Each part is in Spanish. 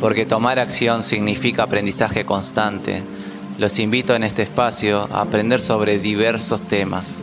porque tomar acción significa aprendizaje constante. Los invito en este espacio a aprender sobre diversos temas.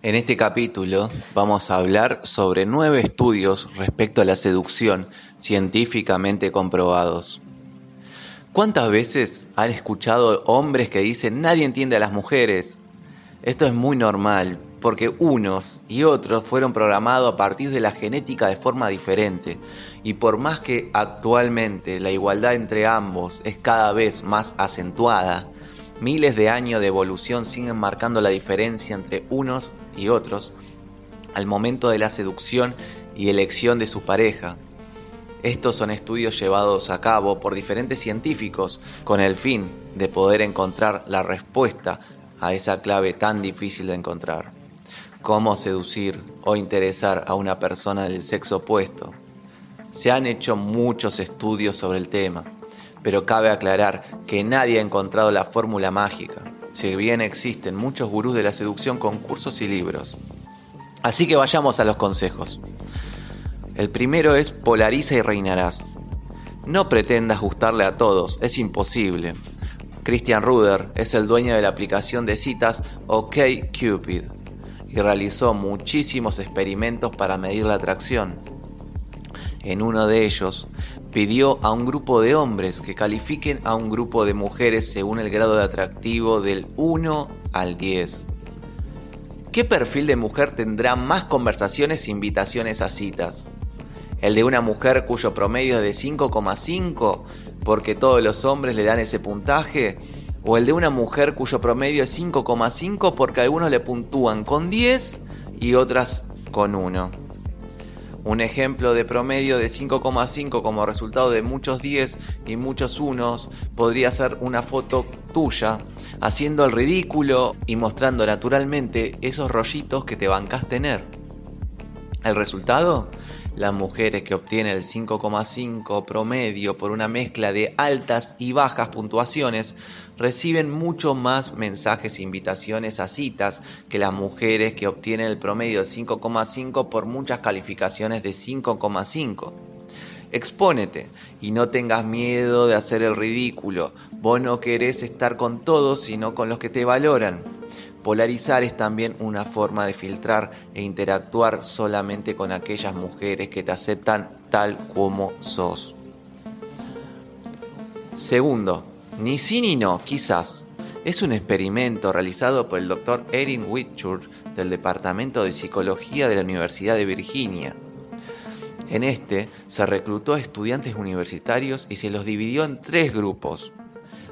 En este capítulo vamos a hablar sobre nueve estudios respecto a la seducción científicamente comprobados. ¿Cuántas veces han escuchado hombres que dicen nadie entiende a las mujeres? Esto es muy normal porque unos y otros fueron programados a partir de la genética de forma diferente y por más que actualmente la igualdad entre ambos es cada vez más acentuada, miles de años de evolución siguen marcando la diferencia entre unos y otros al momento de la seducción y elección de su pareja. Estos son estudios llevados a cabo por diferentes científicos con el fin de poder encontrar la respuesta a esa clave tan difícil de encontrar. Cómo seducir o interesar a una persona del sexo opuesto. Se han hecho muchos estudios sobre el tema, pero cabe aclarar que nadie ha encontrado la fórmula mágica si bien existen muchos gurús de la seducción con cursos y libros. Así que vayamos a los consejos. El primero es polariza y reinarás. No pretendas gustarle a todos, es imposible. Christian Ruder es el dueño de la aplicación de citas OkCupid y realizó muchísimos experimentos para medir la atracción. En uno de ellos, pidió a un grupo de hombres que califiquen a un grupo de mujeres según el grado de atractivo del 1 al 10. ¿Qué perfil de mujer tendrá más conversaciones e invitaciones a citas? ¿El de una mujer cuyo promedio es de 5,5 porque todos los hombres le dan ese puntaje? ¿O el de una mujer cuyo promedio es 5,5 porque algunos le puntúan con 10 y otras con 1? Un ejemplo de promedio de 5,5 como resultado de muchos 10 y muchos unos podría ser una foto tuya haciendo el ridículo y mostrando naturalmente esos rollitos que te bancas tener. ¿El resultado? Las mujeres que obtienen el 5,5 promedio por una mezcla de altas y bajas puntuaciones reciben mucho más mensajes e invitaciones a citas que las mujeres que obtienen el promedio de 5,5 por muchas calificaciones de 5,5. Expónete y no tengas miedo de hacer el ridículo. Vos no querés estar con todos, sino con los que te valoran. Polarizar es también una forma de filtrar e interactuar solamente con aquellas mujeres que te aceptan tal como sos. Segundo, ni sí ni no, quizás. Es un experimento realizado por el Dr. Erin Whitchurch del Departamento de Psicología de la Universidad de Virginia. En este se reclutó a estudiantes universitarios y se los dividió en tres grupos.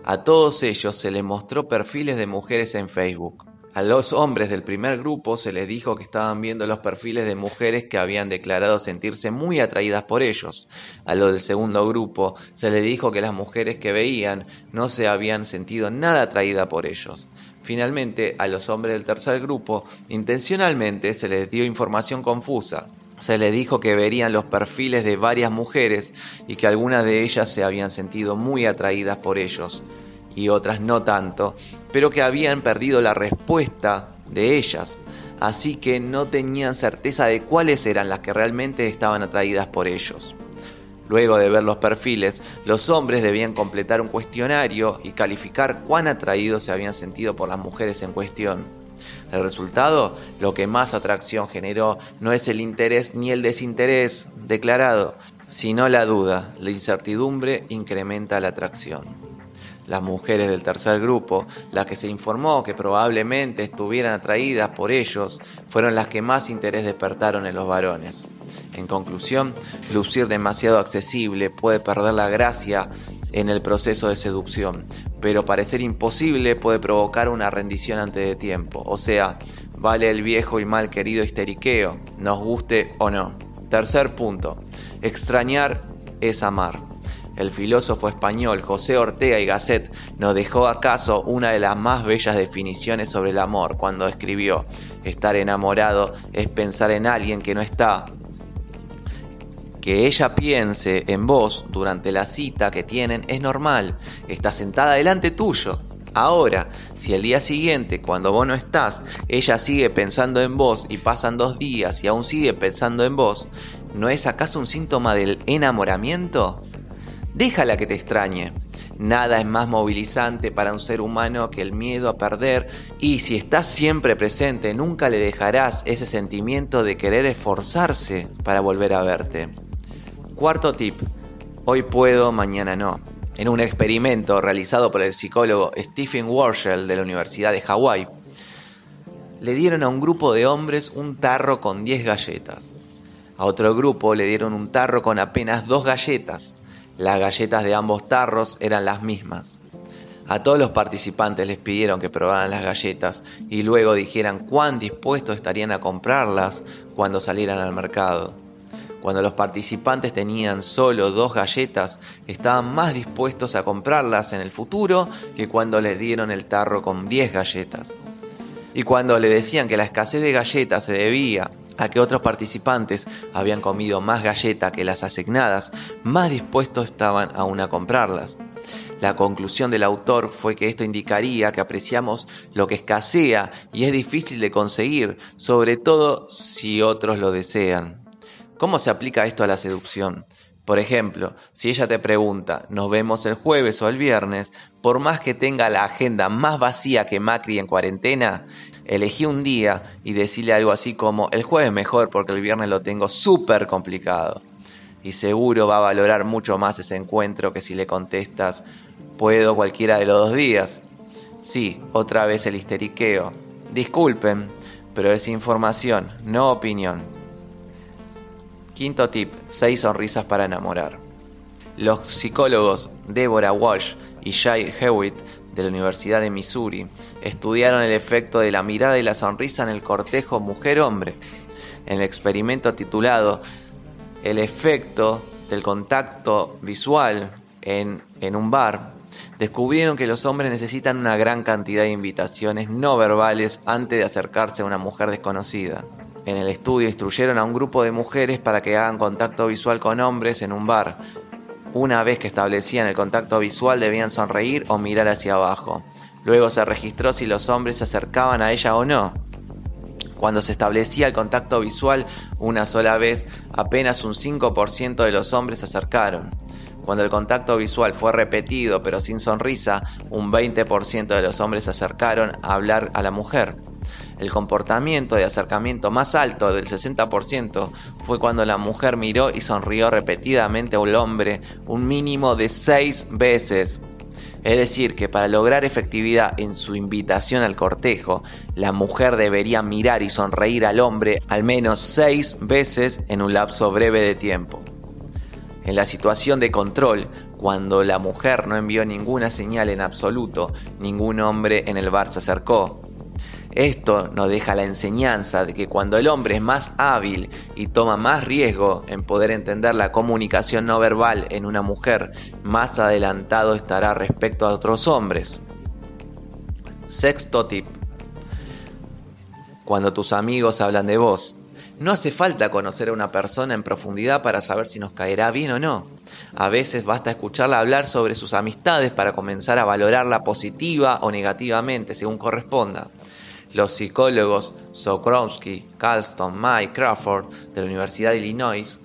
A todos ellos se les mostró perfiles de mujeres en Facebook. A los hombres del primer grupo se les dijo que estaban viendo los perfiles de mujeres que habían declarado sentirse muy atraídas por ellos. A los del segundo grupo se les dijo que las mujeres que veían no se habían sentido nada atraídas por ellos. Finalmente, a los hombres del tercer grupo, intencionalmente se les dio información confusa. Se les dijo que verían los perfiles de varias mujeres y que algunas de ellas se habían sentido muy atraídas por ellos y otras no tanto, pero que habían perdido la respuesta de ellas, así que no tenían certeza de cuáles eran las que realmente estaban atraídas por ellos. Luego de ver los perfiles, los hombres debían completar un cuestionario y calificar cuán atraídos se habían sentido por las mujeres en cuestión. El resultado, lo que más atracción generó, no es el interés ni el desinterés declarado, sino la duda. La incertidumbre incrementa la atracción. Las mujeres del tercer grupo, las que se informó que probablemente estuvieran atraídas por ellos, fueron las que más interés despertaron en los varones. En conclusión, lucir demasiado accesible puede perder la gracia en el proceso de seducción, pero parecer imposible puede provocar una rendición antes de tiempo, o sea, vale el viejo y mal querido histeriqueo, nos guste o no. Tercer punto, extrañar es amar. El filósofo español José Ortega y Gasset nos dejó acaso una de las más bellas definiciones sobre el amor cuando escribió, estar enamorado es pensar en alguien que no está, Que ella piense en vos durante la cita que tienen es normal, está sentada delante tuyo. Ahora, si el día siguiente, cuando vos no estás, ella sigue pensando en vos y pasan dos días y aún sigue pensando en vos, ¿no es acaso un síntoma del enamoramiento? Déjala que te extrañe. Nada es más movilizante para un ser humano que el miedo a perder y si estás siempre presente nunca le dejarás ese sentimiento de querer esforzarse para volver a verte. Cuarto tip. Hoy puedo, mañana no. En un experimento realizado por el psicólogo Stephen Warshall de la Universidad de Hawái, le dieron a un grupo de hombres un tarro con 10 galletas. A otro grupo le dieron un tarro con apenas dos galletas. Las galletas de ambos tarros eran las mismas. A todos los participantes les pidieron que probaran las galletas y luego dijeran cuán dispuestos estarían a comprarlas cuando salieran al mercado. Cuando los participantes tenían solo dos galletas, estaban más dispuestos a comprarlas en el futuro que cuando les dieron el tarro con 10 galletas. Y cuando le decían que la escasez de galletas se debía a que otros participantes habían comido más galleta que las asignadas, más dispuestos estaban aún a comprarlas. La conclusión del autor fue que esto indicaría que apreciamos lo que escasea y es difícil de conseguir, sobre todo si otros lo desean. ¿Cómo se aplica esto a la seducción? Por ejemplo, si ella te pregunta, ¿nos vemos el jueves o el viernes? Por más que tenga la agenda más vacía que Macri en cuarentena, elegí un día y decirle algo así como, el jueves mejor porque el viernes lo tengo súper complicado. Y seguro va a valorar mucho más ese encuentro que si le contestas, puedo cualquiera de los dos días. Sí, otra vez el histeriqueo. Disculpen, pero es información, no opinión. Quinto tip, seis sonrisas para enamorar. Los psicólogos Deborah Walsh y Jay Hewitt de la Universidad de Missouri estudiaron el efecto de la mirada y la sonrisa en el cortejo mujer-hombre. En el experimento titulado El efecto del contacto visual en un bar, descubrieron que los hombres necesitan una gran cantidad de invitaciones no verbales antes de acercarse a una mujer desconocida. En el estudio instruyeron a un grupo de mujeres para que hagan contacto visual con hombres en un bar. Una vez que establecían el contacto visual debían sonreír o mirar hacia abajo. Luego se registró si los hombres se acercaban a ella o no. Cuando se establecía el contacto visual una sola vez, apenas un 5% de los hombres se acercaron. Cuando el contacto visual fue repetido pero sin sonrisa, un 20% de los hombres se acercaron a hablar a la mujer. El comportamiento de acercamiento más alto del 60% fue cuando la mujer miró y sonrió repetidamente al hombre un mínimo de 6 veces. Es decir, que para lograr efectividad en su invitación al cortejo, la mujer debería mirar y sonreír al hombre al menos 6 veces en un lapso breve de tiempo. En la situación de control, cuando la mujer no envió ninguna señal en absoluto, ningún hombre en el bar se acercó. Esto nos deja la enseñanza de que cuando el hombre es más hábil y toma más riesgo en poder entender la comunicación no verbal en una mujer, más adelantado estará respecto a otros hombres. Sexto tip. Cuando tus amigos hablan de vos, no hace falta conocer a una persona en profundidad para saber si nos caerá bien o no. A veces basta escucharla hablar sobre sus amistades para comenzar a valorarla positiva o negativamente, según corresponda. Los psicólogos Sokrowski, Carlston, Mike Crawford de la Universidad de Illinois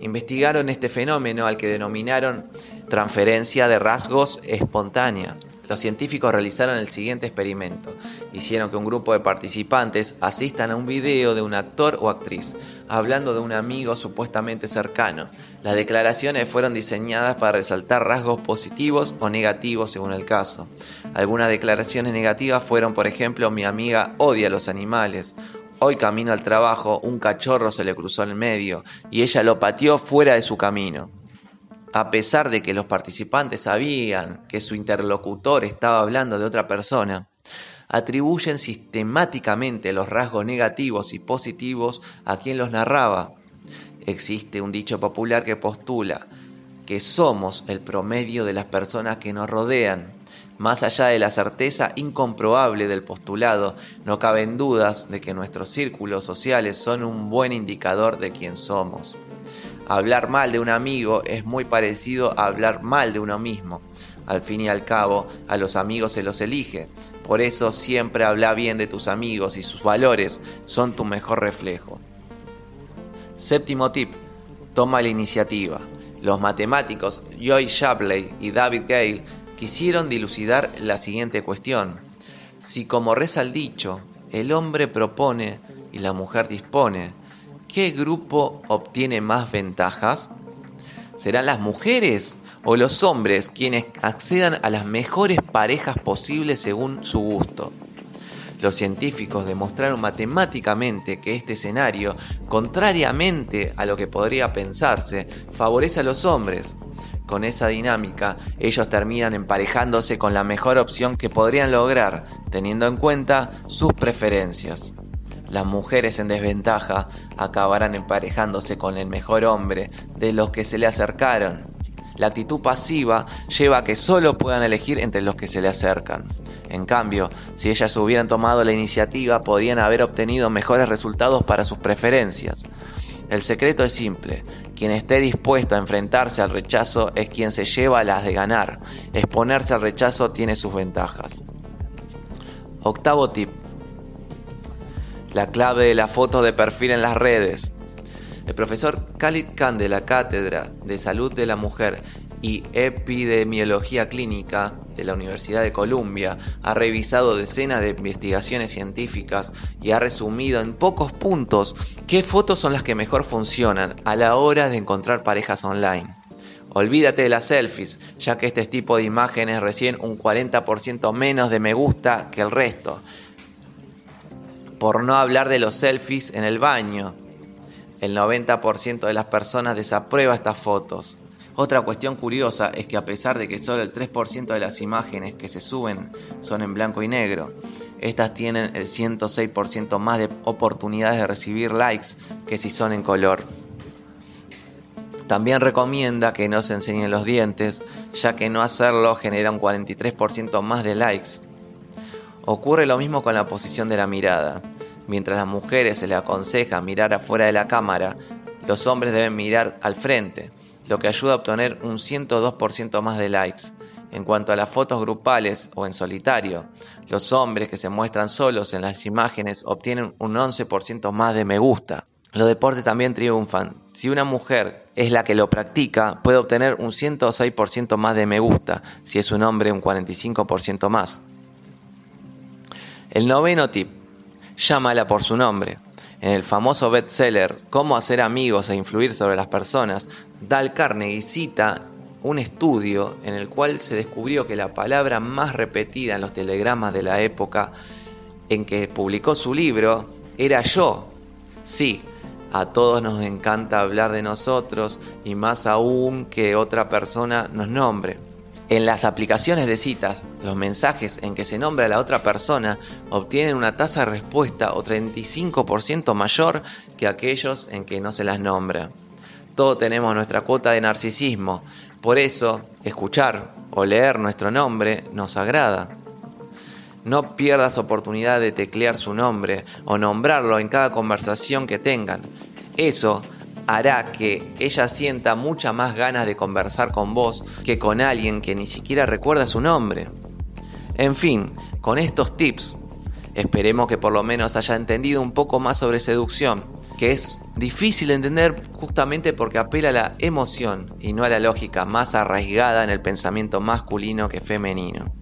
investigaron este fenómeno al que denominaron transferencia de rasgos espontánea. Los científicos realizaron el siguiente experimento. Hicieron que un grupo de participantes asistan a un video de un actor o actriz hablando de un amigo supuestamente cercano. Las declaraciones fueron diseñadas para resaltar rasgos positivos o negativos según el caso. Algunas declaraciones negativas fueron, por ejemplo, mi amiga odia a los animales. Hoy camino al trabajo, un cachorro se le cruzó en medio y ella lo pateó fuera de su camino a pesar de que los participantes sabían que su interlocutor estaba hablando de otra persona, atribuyen sistemáticamente los rasgos negativos y positivos a quien los narraba. Existe un dicho popular que postula que somos el promedio de las personas que nos rodean. Más allá de la certeza incomprobable del postulado, no caben dudas de que nuestros círculos sociales son un buen indicador de quién somos. Hablar mal de un amigo es muy parecido a hablar mal de uno mismo. Al fin y al cabo, a los amigos se los elige. Por eso siempre habla bien de tus amigos y sus valores son tu mejor reflejo. Séptimo tip, toma la iniciativa. Los matemáticos Joy Shapley y David Gale quisieron dilucidar la siguiente cuestión. Si como reza el dicho, el hombre propone y la mujer dispone, ¿qué grupo obtiene más ventajas? ¿Serán las mujeres o los hombres quienes accedan a las mejores parejas posibles según su gusto? Los científicos demostraron matemáticamente que este escenario, contrariamente a lo que podría pensarse, favorece a los hombres. Con esa dinámica, ellos terminan emparejándose con la mejor opción que podrían lograr, teniendo en cuenta sus preferencias. Las mujeres en desventaja acabarán emparejándose con el mejor hombre de los que se le acercaron. La actitud pasiva lleva a que solo puedan elegir entre los que se le acercan. En cambio, si ellas hubieran tomado la iniciativa, podrían haber obtenido mejores resultados para sus preferencias. El secreto es simple. Quien esté dispuesto a enfrentarse al rechazo es quien se lleva las de ganar. Exponerse al rechazo tiene sus ventajas. Octavo tip. La clave de la foto de perfil en las redes. El profesor Khalid Khan de la Cátedra de Salud de la Mujer y Epidemiología Clínica de la Universidad de Columbia ha revisado decenas de investigaciones científicas y ha resumido en pocos puntos qué fotos son las que mejor funcionan a la hora de encontrar parejas online. Olvídate de las selfies, ya que este tipo de imágenes reciben un 40% menos de me gusta que el resto. Por no hablar de los selfies en el baño. El 90% de las personas desaprueba estas fotos. Otra cuestión curiosa es que a pesar de que solo el 3% de las imágenes que se suben son en blanco y negro, estas tienen el 106% más de oportunidades de recibir likes que si son en color. También recomienda que no se enseñen los dientes, ya que no hacerlo genera un 43% más de likes. Ocurre lo mismo con la posición de la mirada. Mientras las mujeres se les aconseja mirar afuera de la cámara, los hombres deben mirar al frente lo que ayuda a obtener un 102% más de likes. En cuanto a las fotos grupales o en solitario, los hombres que se muestran solos en las imágenes obtienen un 11% más de me gusta. Los deportes también triunfan. Si una mujer es la que lo practica, puede obtener un 106% más de me gusta, si es un hombre un 45% más. El noveno tip, llámala por su nombre. En el famoso bestseller Cómo hacer amigos e influir sobre las personas, Dal Carnegie cita un estudio en el cual se descubrió que la palabra más repetida en los telegramas de la época en que publicó su libro era yo. Sí, a todos nos encanta hablar de nosotros y más aún que otra persona nos nombre. En las aplicaciones de citas, los mensajes en que se nombra a la otra persona obtienen una tasa de respuesta o 35% mayor que aquellos en que no se las nombra. Todos tenemos nuestra cuota de narcisismo, por eso escuchar o leer nuestro nombre nos agrada. No pierdas oportunidad de teclear su nombre o nombrarlo en cada conversación que tengan. Eso hará que ella sienta muchas más ganas de conversar con vos que con alguien que ni siquiera recuerda su nombre. En fin, con estos tips, esperemos que por lo menos haya entendido un poco más sobre seducción, que es difícil de entender justamente porque apela a la emoción y no a la lógica más arraigada en el pensamiento masculino que femenino.